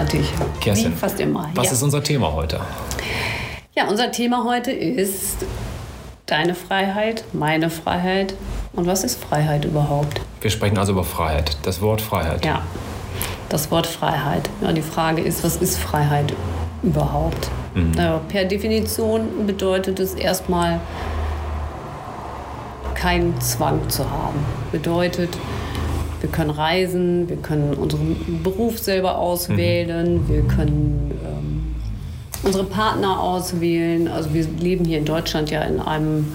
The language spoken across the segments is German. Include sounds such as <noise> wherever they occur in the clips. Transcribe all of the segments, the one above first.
großartig. Kerstin. Wie fast immer. Was ja. ist unser Thema heute? Ja, unser Thema heute ist deine Freiheit, meine Freiheit. Und was ist Freiheit überhaupt? Wir sprechen also über Freiheit. Das Wort Freiheit. Ja, das Wort Freiheit. Ja, die Frage ist, was ist Freiheit überhaupt? Mhm. Ja, per Definition bedeutet es erstmal, keinen Zwang zu haben. Bedeutet, wir können reisen, wir können unseren Beruf selber auswählen, mhm. wir können ähm, unsere Partner auswählen. Also wir leben hier in Deutschland ja in einem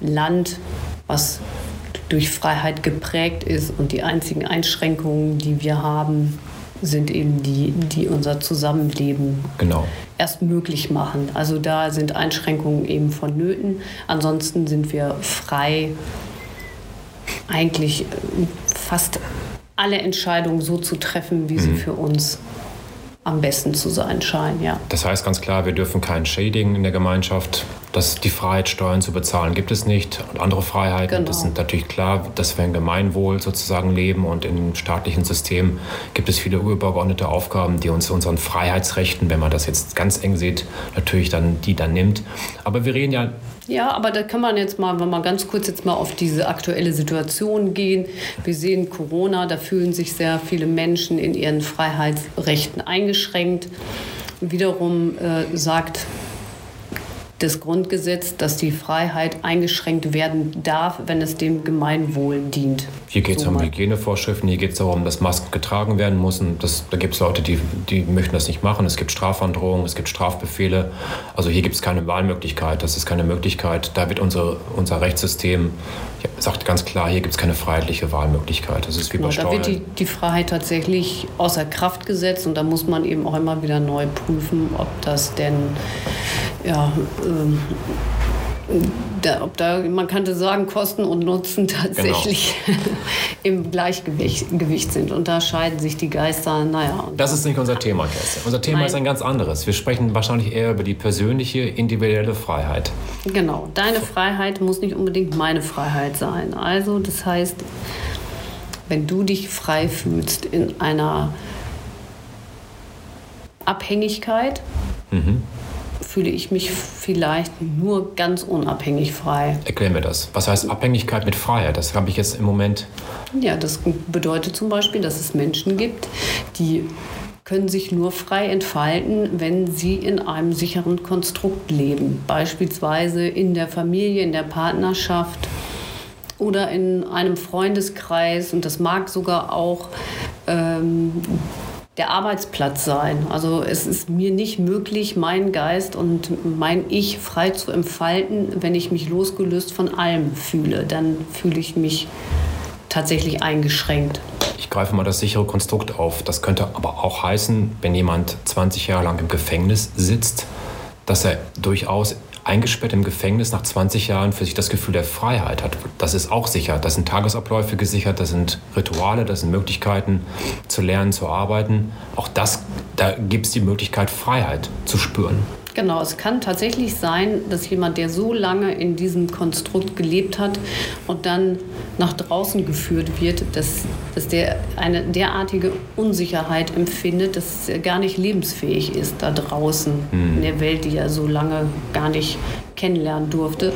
Land, was durch Freiheit geprägt ist und die einzigen Einschränkungen, die wir haben, sind eben die, die unser Zusammenleben genau. erst möglich machen. Also da sind Einschränkungen eben vonnöten. Ansonsten sind wir frei, eigentlich fast alle Entscheidungen so zu treffen, wie mhm. sie für uns am besten zu sein scheinen. Ja. Das heißt ganz klar, wir dürfen kein Shading in der Gemeinschaft dass die Freiheit, Steuern zu bezahlen, gibt es nicht. Und andere Freiheiten, genau. das sind natürlich klar, dass wir im Gemeinwohl sozusagen leben und im staatlichen System gibt es viele übergeordnete Aufgaben, die uns unseren Freiheitsrechten, wenn man das jetzt ganz eng sieht, natürlich dann die dann nimmt. Aber wir reden ja ja, aber da kann man jetzt mal, wenn man ganz kurz jetzt mal auf diese aktuelle Situation gehen. Wir sehen Corona, da fühlen sich sehr viele Menschen in ihren Freiheitsrechten eingeschränkt. Wiederum äh, sagt das Grundgesetz, dass die Freiheit eingeschränkt werden darf, wenn es dem Gemeinwohl dient. Hier geht es so um Hygienevorschriften, hier geht es darum, dass Masken getragen werden müssen. Das, da gibt es Leute, die, die möchten das nicht machen. Es gibt Strafandrohungen, es gibt Strafbefehle. Also hier gibt es keine Wahlmöglichkeit, das ist keine Möglichkeit. Da wird unser, unser Rechtssystem sagt ganz klar, hier gibt es keine freiheitliche Wahlmöglichkeit. Das ist wie genau, bei Steuern. Da wird die, die Freiheit tatsächlich außer Kraft gesetzt und da muss man eben auch immer wieder neu prüfen, ob das denn ja, ähm, da, ob da, man könnte sagen, Kosten und Nutzen tatsächlich genau. <laughs> im Gleichgewicht Gewicht sind. Und da scheiden sich die Geister. Naja. Das ist nicht unser Thema, Kerstin. Unser Thema ist ein ganz anderes. Wir sprechen wahrscheinlich eher über die persönliche, individuelle Freiheit. Genau. Deine Freiheit muss nicht unbedingt meine Freiheit sein. Also, das heißt, wenn du dich frei fühlst in einer Abhängigkeit, mhm fühle ich mich vielleicht nur ganz unabhängig frei. Erklären wir das. Was heißt Abhängigkeit mit Freiheit? Das habe ich jetzt im Moment. Ja, das bedeutet zum Beispiel, dass es Menschen gibt, die können sich nur frei entfalten, wenn sie in einem sicheren Konstrukt leben. Beispielsweise in der Familie, in der Partnerschaft oder in einem Freundeskreis. Und das mag sogar auch ähm, der Arbeitsplatz sein. Also es ist mir nicht möglich, meinen Geist und mein Ich frei zu entfalten, wenn ich mich losgelöst von allem fühle. Dann fühle ich mich tatsächlich eingeschränkt. Ich greife mal das sichere Konstrukt auf. Das könnte aber auch heißen, wenn jemand 20 Jahre lang im Gefängnis sitzt, dass er durchaus eingesperrt im Gefängnis nach 20 Jahren für sich das Gefühl der Freiheit hat. Das ist auch sicher. Das sind Tagesabläufe gesichert, das sind Rituale, das sind Möglichkeiten zu lernen, zu arbeiten. Auch das, da gibt es die Möglichkeit, Freiheit zu spüren. Genau, es kann tatsächlich sein, dass jemand, der so lange in diesem Konstrukt gelebt hat und dann nach draußen geführt wird, dass, dass der eine derartige Unsicherheit empfindet, dass er gar nicht lebensfähig ist da draußen mhm. in der Welt, die er so lange gar nicht kennenlernen durfte.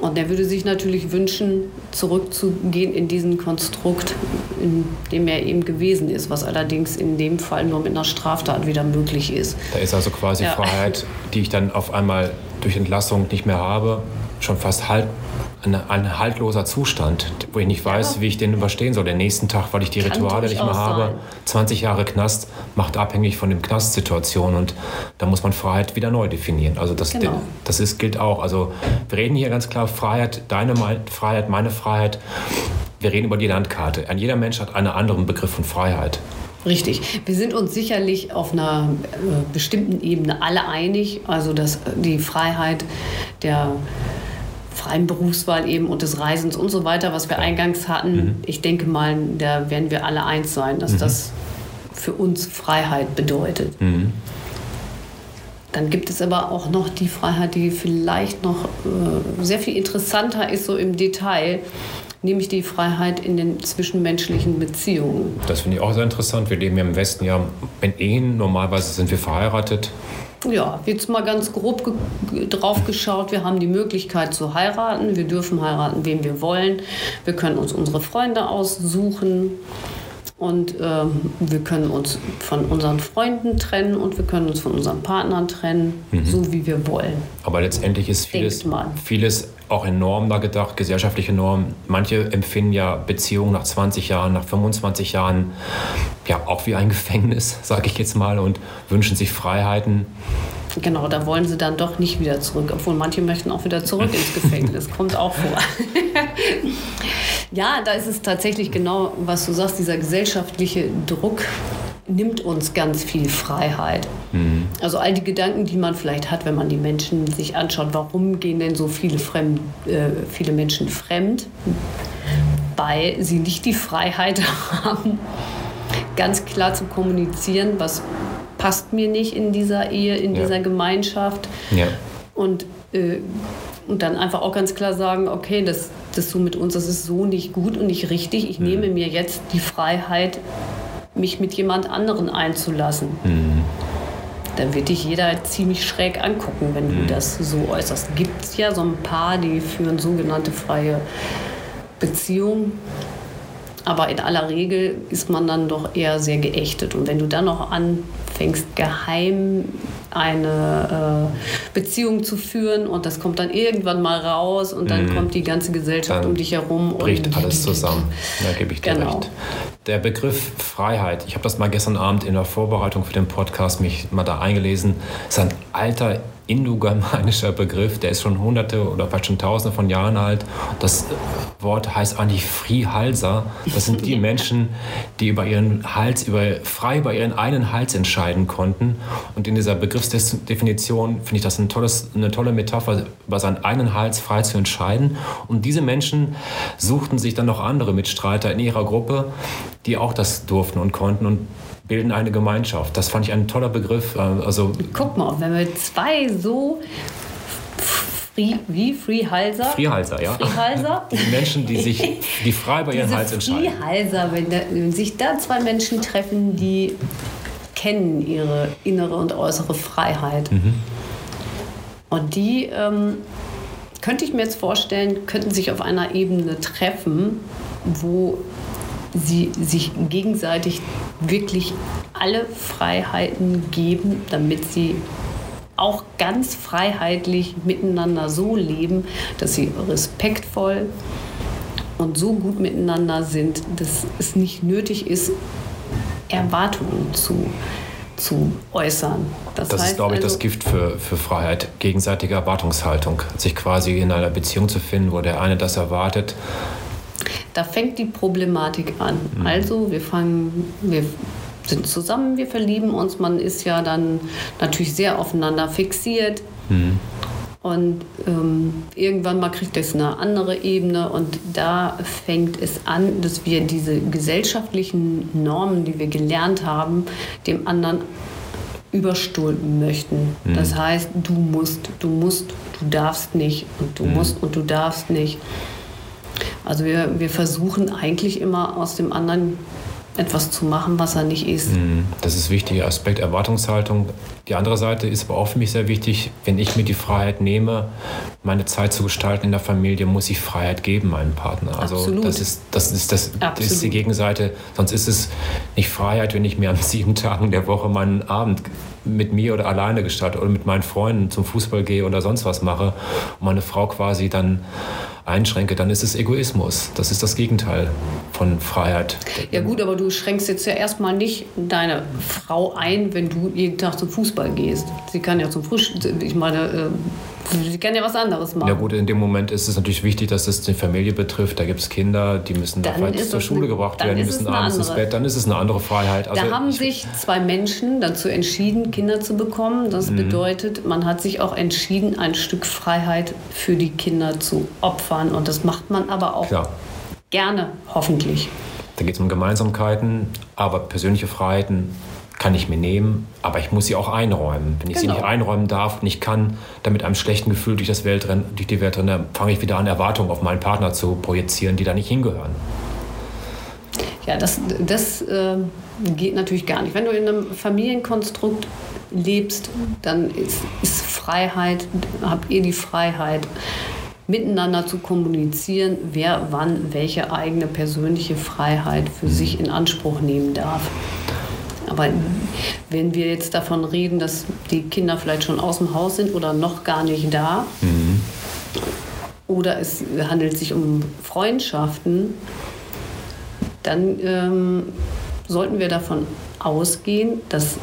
Und er würde sich natürlich wünschen, zurückzugehen in diesen Konstrukt, in dem er eben gewesen ist, was allerdings in dem Fall nur mit einer Straftat wieder möglich ist. Da ist also quasi ja. Freiheit, die ich dann auf einmal durch Entlassung nicht mehr habe, schon fast halt ein, ein haltloser Zustand, wo ich nicht weiß, ja. wie ich den überstehen soll. Den nächsten Tag, weil ich die Kann Rituale nicht mehr habe. Sein. 20 Jahre Knast macht abhängig von dem Knastsituation und da muss man Freiheit wieder neu definieren. Also das, genau. das ist, gilt auch. Also wir reden hier ganz klar Freiheit, deine Freiheit, meine Freiheit. Wir reden über die Landkarte. Jeder Mensch hat einen anderen Begriff von Freiheit. Richtig. Wir sind uns sicherlich auf einer äh, bestimmten Ebene alle einig, also dass die Freiheit der freien Berufswahl eben und des Reisens und so weiter, was wir eingangs hatten. Mhm. Ich denke mal, da werden wir alle eins sein, dass mhm. das für uns Freiheit bedeutet. Mhm. Dann gibt es aber auch noch die Freiheit, die vielleicht noch äh, sehr viel interessanter ist, so im Detail, nämlich die Freiheit in den zwischenmenschlichen Beziehungen. Das finde ich auch sehr interessant. Wir leben ja im Westen ja in Ehen. Normalerweise sind wir verheiratet. Ja, jetzt mal ganz grob drauf geschaut. Wir haben die Möglichkeit zu heiraten. Wir dürfen heiraten, wen wir wollen. Wir können uns unsere Freunde aussuchen. Und ähm, wir können uns von unseren Freunden trennen und wir können uns von unseren Partnern trennen, mhm. so wie wir wollen. Aber letztendlich ist vieles, vieles auch in Normen da gedacht, gesellschaftliche Normen. Manche empfinden ja Beziehungen nach 20 Jahren, nach 25 Jahren ja auch wie ein <laughs> Gefängnis, sage ich jetzt mal, und wünschen sich Freiheiten. Genau, da wollen sie dann doch nicht wieder zurück, obwohl manche möchten auch wieder zurück ins Gefängnis. <laughs> Kommt auch vor. <laughs> ja, da ist es tatsächlich genau, was du sagst, dieser gesellschaftliche Druck nimmt uns ganz viel Freiheit. Mhm. Also all die Gedanken, die man vielleicht hat, wenn man die Menschen sich anschaut, warum gehen denn so viele, fremd, äh, viele Menschen fremd, weil sie nicht die Freiheit <laughs> haben, ganz klar zu kommunizieren, was passt mir nicht in dieser Ehe, in ja. dieser Gemeinschaft. Ja. Und, äh, und dann einfach auch ganz klar sagen, okay, das, das so mit uns, das ist so nicht gut und nicht richtig. Ich mhm. nehme mir jetzt die Freiheit, mich mit jemand anderen einzulassen. Mhm. Dann wird dich jeder ziemlich schräg angucken, wenn mhm. du das so äußerst. Gibt es ja so ein paar, die führen sogenannte freie Beziehungen. Aber in aller Regel ist man dann doch eher sehr geächtet. Und wenn du dann noch anfängst, geheim eine äh, Beziehung zu führen und das kommt dann irgendwann mal raus und dann mhm. kommt die ganze Gesellschaft dann um dich herum. Bricht und alles zusammen. Da gebe ich dir genau. recht. Der Begriff Freiheit, ich habe das mal gestern Abend in der Vorbereitung für den Podcast mich mal da eingelesen, ist ein alter indogermanischer Begriff, der ist schon hunderte oder vielleicht schon tausende von Jahren alt. Das Wort heißt eigentlich Friehalser. Das sind die <laughs> Menschen, die über ihren Hals, über, frei über ihren einen Hals entscheiden konnten. Und in dieser Begriffsdefinition finde ich das ein tolles, eine tolle Metapher, über seinen einen Hals frei zu entscheiden. Und diese Menschen suchten sich dann noch andere Mitstreiter in ihrer Gruppe, die auch das durften und konnten. Und bilden eine Gemeinschaft. Das fand ich ein toller Begriff. Äh, also Guck mal, wenn wir zwei so Free, wie Freehalser? Freehalser, ja. Freehalser. <laughs> Die Menschen, die sich die frei bei ihren Hals entscheiden. Freehalser, wenn, da, wenn sich da zwei Menschen treffen, die kennen ihre innere und äußere Freiheit. Mhm. Und die ähm, könnte ich mir jetzt vorstellen, könnten sich auf einer Ebene treffen, wo sie sich gegenseitig wirklich alle Freiheiten geben, damit sie auch ganz freiheitlich miteinander so leben, dass sie respektvoll und so gut miteinander sind, dass es nicht nötig ist, Erwartungen zu, zu äußern. Das, das heißt ist, glaube ich, also, das Gift für, für Freiheit, gegenseitige Erwartungshaltung. Sich quasi in einer Beziehung zu finden, wo der eine das erwartet da fängt die Problematik an. Mhm. Also wir fangen, wir sind zusammen, wir verlieben uns, man ist ja dann natürlich sehr aufeinander fixiert. Mhm. Und ähm, irgendwann mal kriegt es eine andere Ebene und da fängt es an, dass wir diese gesellschaftlichen Normen, die wir gelernt haben, dem anderen überstülpen möchten. Mhm. Das heißt, du musst, du musst, du darfst nicht und du mhm. musst und du darfst nicht. Also wir, wir versuchen eigentlich immer aus dem anderen etwas zu machen, was er nicht ist. Mhm. Das ist ein wichtiger Aspekt, Erwartungshaltung. Die andere Seite ist aber auch für mich sehr wichtig, wenn ich mir die Freiheit nehme, meine Zeit zu gestalten in der Familie, muss ich Freiheit geben meinem Partner. Also Absolut. das ist das ist das, das ist die Gegenseite. Sonst ist es nicht Freiheit, wenn ich mir an <laughs> sieben Tagen der Woche meinen Abend mit mir oder alleine gestalte oder mit meinen Freunden zum Fußball gehe oder sonst was mache und meine Frau quasi dann einschränke, dann ist es Egoismus. Das ist das Gegenteil von Freiheit. Ja gut, aber du schränkst jetzt ja erstmal nicht deine Frau ein, wenn du jeden Tag zum Fußball gehst. Sie kann ja zum Frühstück, ich meine, Sie kann ja was anderes machen. Ja gut, in dem Moment ist es natürlich wichtig, dass es die Familie betrifft. Da gibt es Kinder, die müssen zur Schule eine, gebracht werden, die müssen abends ins Bett. Dann ist es eine andere Freiheit. Also da haben sich zwei Menschen dazu entschieden, Kinder zu bekommen. Das mhm. bedeutet, man hat sich auch entschieden, ein Stück Freiheit für die Kinder zu opfern. Und das macht man aber auch Klar. gerne, hoffentlich. Da geht es um Gemeinsamkeiten, aber persönliche Freiheiten kann ich mir nehmen, aber ich muss sie auch einräumen. Wenn ich genau. sie nicht genau. einräumen darf, nicht kann, dann mit einem schlechten Gefühl durch, das Welt rennen, durch die Welt renne, fange ich wieder an, Erwartungen auf meinen Partner zu projizieren, die da nicht hingehören. Ja, das, das äh, geht natürlich gar nicht. Wenn du in einem Familienkonstrukt lebst, dann ist, ist Freiheit, habt ihr die Freiheit, miteinander zu kommunizieren, wer wann welche eigene persönliche Freiheit für sich in Anspruch nehmen darf. Aber wenn wir jetzt davon reden, dass die Kinder vielleicht schon aus dem Haus sind oder noch gar nicht da, mhm. oder es handelt sich um Freundschaften, dann ähm, sollten wir davon ausgehen, dass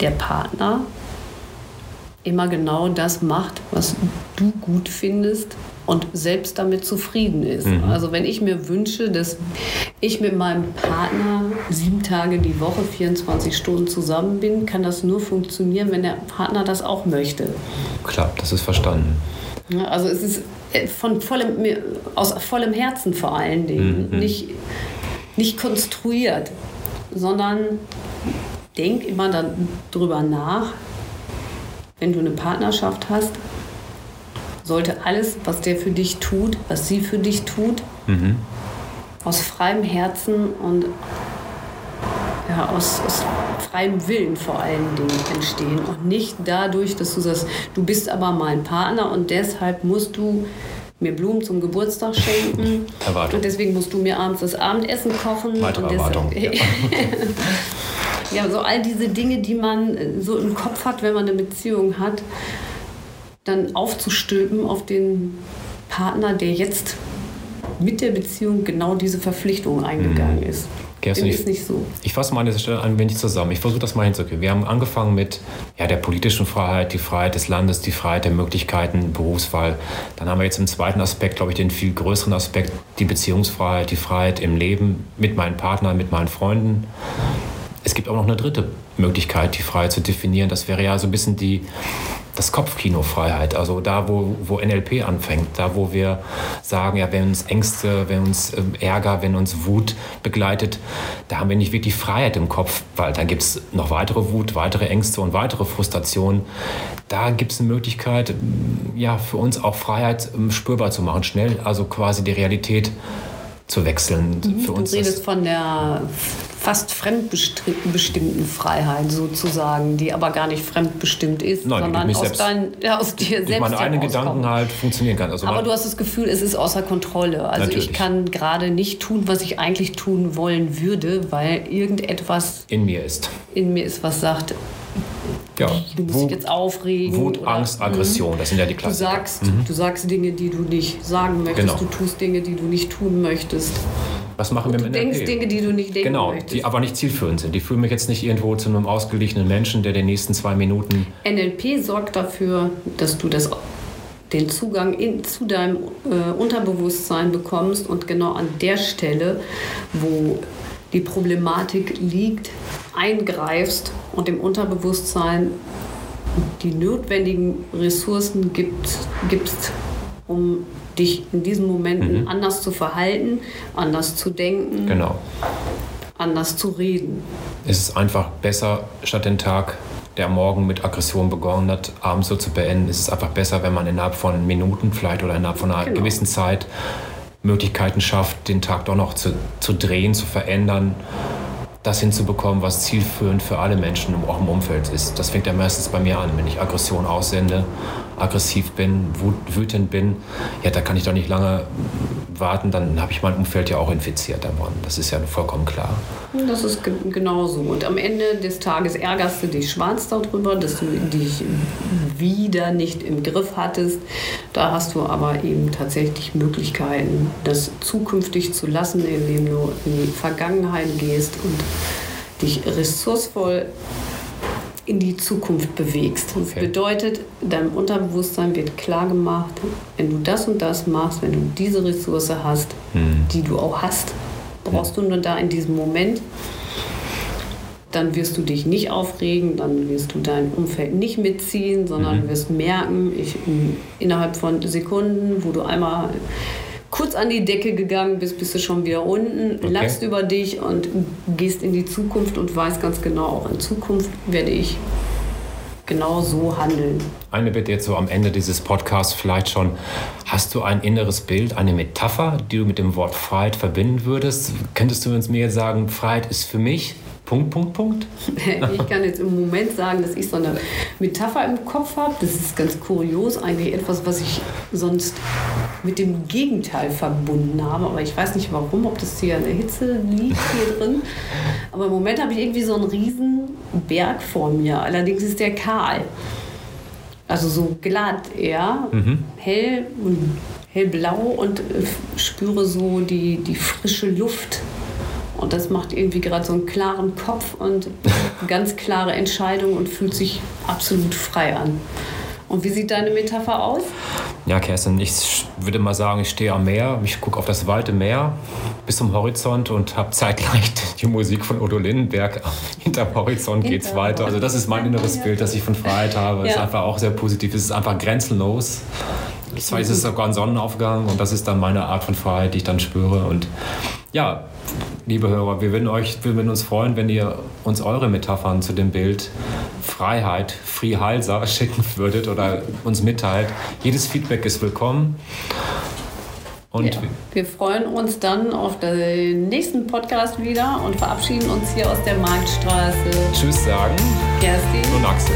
der Partner immer genau das macht, was du gut findest und selbst damit zufrieden ist. Mhm. Also wenn ich mir wünsche, dass ich mit meinem Partner sieben Tage die Woche, 24 Stunden zusammen bin, kann das nur funktionieren, wenn der Partner das auch möchte. Klar, das ist verstanden. Also es ist äh, von vollem, aus vollem Herzen vor allen Dingen, mhm. nicht, nicht konstruiert, sondern denk immer darüber nach, wenn du eine Partnerschaft hast, sollte alles, was der für dich tut, was sie für dich tut, mhm. aus freiem Herzen und ja, aus, aus, freiem Willen vor allen Dingen entstehen und nicht dadurch, dass du sagst, du bist aber mein Partner und deshalb musst du mir Blumen zum Geburtstag schenken <laughs> Erwartung. und deswegen musst du mir abends das Abendessen kochen. Weitere und Erwartung. Ja. <laughs> ja, so all diese Dinge, die man so im Kopf hat, wenn man eine Beziehung hat dann aufzustülpen auf den Partner, der jetzt mit der Beziehung genau diese Verpflichtung eingegangen mhm. ist. Kerstin, ich, ist nicht so. Ich fasse mal an dieser Stelle ein wenig zusammen. Ich versuche das mal hinzukriegen. Wir haben angefangen mit ja, der politischen Freiheit, die Freiheit des Landes, die Freiheit der Möglichkeiten, Berufswahl. Dann haben wir jetzt im zweiten Aspekt, glaube ich, den viel größeren Aspekt, die Beziehungsfreiheit, die Freiheit im Leben mit meinen Partnern, mit meinen Freunden. Es gibt auch noch eine dritte Möglichkeit, die Freiheit zu definieren. Das wäre ja so ein bisschen die das Kopfkino Freiheit, also da, wo, wo NLP anfängt, da, wo wir sagen, ja, wenn uns Ängste, wenn uns ähm, Ärger, wenn uns Wut begleitet, da haben wir nicht wirklich Freiheit im Kopf, weil dann gibt es noch weitere Wut, weitere Ängste und weitere Frustrationen. Da gibt es eine Möglichkeit, ja, für uns auch Freiheit ähm, spürbar zu machen, schnell, also quasi die Realität zu wechseln. Mhm, für uns du redest von der fast fremdbestimmten Freiheit sozusagen, die aber gar nicht fremdbestimmt ist, Nein, sondern aus, dein, ja, aus dir selbst meine eigenen Gedanken halt funktionieren kann. Also aber du hast das Gefühl, es ist außer Kontrolle. Also natürlich. ich kann gerade nicht tun, was ich eigentlich tun wollen würde, weil irgendetwas in mir ist. In mir ist, was sagt, ja. du musst dich jetzt aufregen. Wut, oder, Angst, Aggression, das sind ja die Klassiker. Du sagst, mhm. du sagst Dinge, die du nicht sagen möchtest, genau. du tust Dinge, die du nicht tun möchtest. Was machen wir mit NLP? Du denkst Dinge, die du nicht denken genau, möchtest. die aber nicht zielführend sind. Die führen mich jetzt nicht irgendwo zu einem ausgeglichenen Menschen, der den nächsten zwei Minuten... NLP sorgt dafür, dass du das den Zugang in, zu deinem äh, Unterbewusstsein bekommst und genau an der Stelle, wo die Problematik liegt, eingreifst und im Unterbewusstsein die notwendigen Ressourcen gibst, gibst um dich in diesen Momenten mhm. anders zu verhalten, anders zu denken, genau. anders zu reden. Es ist einfach besser, statt den Tag, der morgen mit Aggression begonnen hat, abends so zu beenden. Es ist einfach besser, wenn man innerhalb von Minuten vielleicht oder innerhalb von einer genau. gewissen Zeit Möglichkeiten schafft, den Tag doch noch zu, zu drehen, zu verändern das hinzubekommen, was zielführend für alle Menschen auch im Umfeld ist. Das fängt ja meistens bei mir an, wenn ich Aggression aussende, aggressiv bin, wütend bin, ja, da kann ich doch nicht lange warten, dann habe ich mein Umfeld ja auch infiziert davon. Das ist ja vollkommen klar. Das ist genau so. Und am Ende des Tages ärgerst du dich schwarz darüber, dass du dich wieder nicht im Griff hattest. Da hast du aber eben tatsächlich Möglichkeiten, das zukünftig zu lassen, indem du in die Vergangenheit gehst und dich ressourcevoll in die Zukunft bewegst. Das okay. bedeutet, deinem Unterbewusstsein wird klar gemacht, wenn du das und das machst, wenn du diese Ressource hast, hm. die du auch hast, brauchst hm. du nur da in diesem Moment. Dann wirst du dich nicht aufregen, dann wirst du dein Umfeld nicht mitziehen, sondern mhm. wirst merken, ich, innerhalb von Sekunden, wo du einmal kurz an die Decke gegangen bist, bist du schon wieder unten, okay. lachst über dich und gehst in die Zukunft und weißt ganz genau, auch in Zukunft werde ich genau so handeln. Eine Bitte jetzt so am Ende dieses Podcasts vielleicht schon. Hast du ein inneres Bild, eine Metapher, die du mit dem Wort Freiheit verbinden würdest? Könntest du uns mir sagen, Freiheit ist für mich Punkt, Punkt, Punkt. <laughs> ich kann jetzt im Moment sagen, dass ich so eine Metapher im Kopf habe. Das ist ganz kurios, eigentlich etwas, was ich sonst mit dem Gegenteil verbunden habe. Aber ich weiß nicht warum, ob das hier an der Hitze liegt hier <laughs> drin. Aber im Moment habe ich irgendwie so einen riesen Berg vor mir. Allerdings ist der kahl. Also so glatt eher, mhm. hell und hellblau und spüre so die, die frische Luft und das macht irgendwie gerade so einen klaren Kopf und <laughs> ganz klare Entscheidung und fühlt sich absolut frei an. Und wie sieht deine Metapher aus? Ja, Kerstin, ich würde mal sagen, ich stehe am Meer, ich gucke auf das weite Meer bis zum Horizont und habe zeitgleich <laughs> die Musik von Odo Lindenberg. <laughs> Hinterm Horizont geht es weiter. Also das ist mein inneres Bild, das ich von Freiheit habe. Es ja. ist einfach auch sehr positiv. Es ist einfach grenzenlos. Zwar ist es sogar ein Sonnenaufgang und das ist dann meine Art von Freiheit, die ich dann spüre. Und ja, liebe Hörer, wir würden, euch, wir würden uns freuen, wenn ihr uns eure Metaphern zu dem Bild Freiheit, Frihalsa <laughs> schicken würdet oder uns mitteilt. Jedes Feedback ist willkommen. Und ja, wir freuen uns dann auf den nächsten Podcast wieder und verabschieden uns hier aus der Marktstraße. Tschüss sagen. Kerstin und Axel.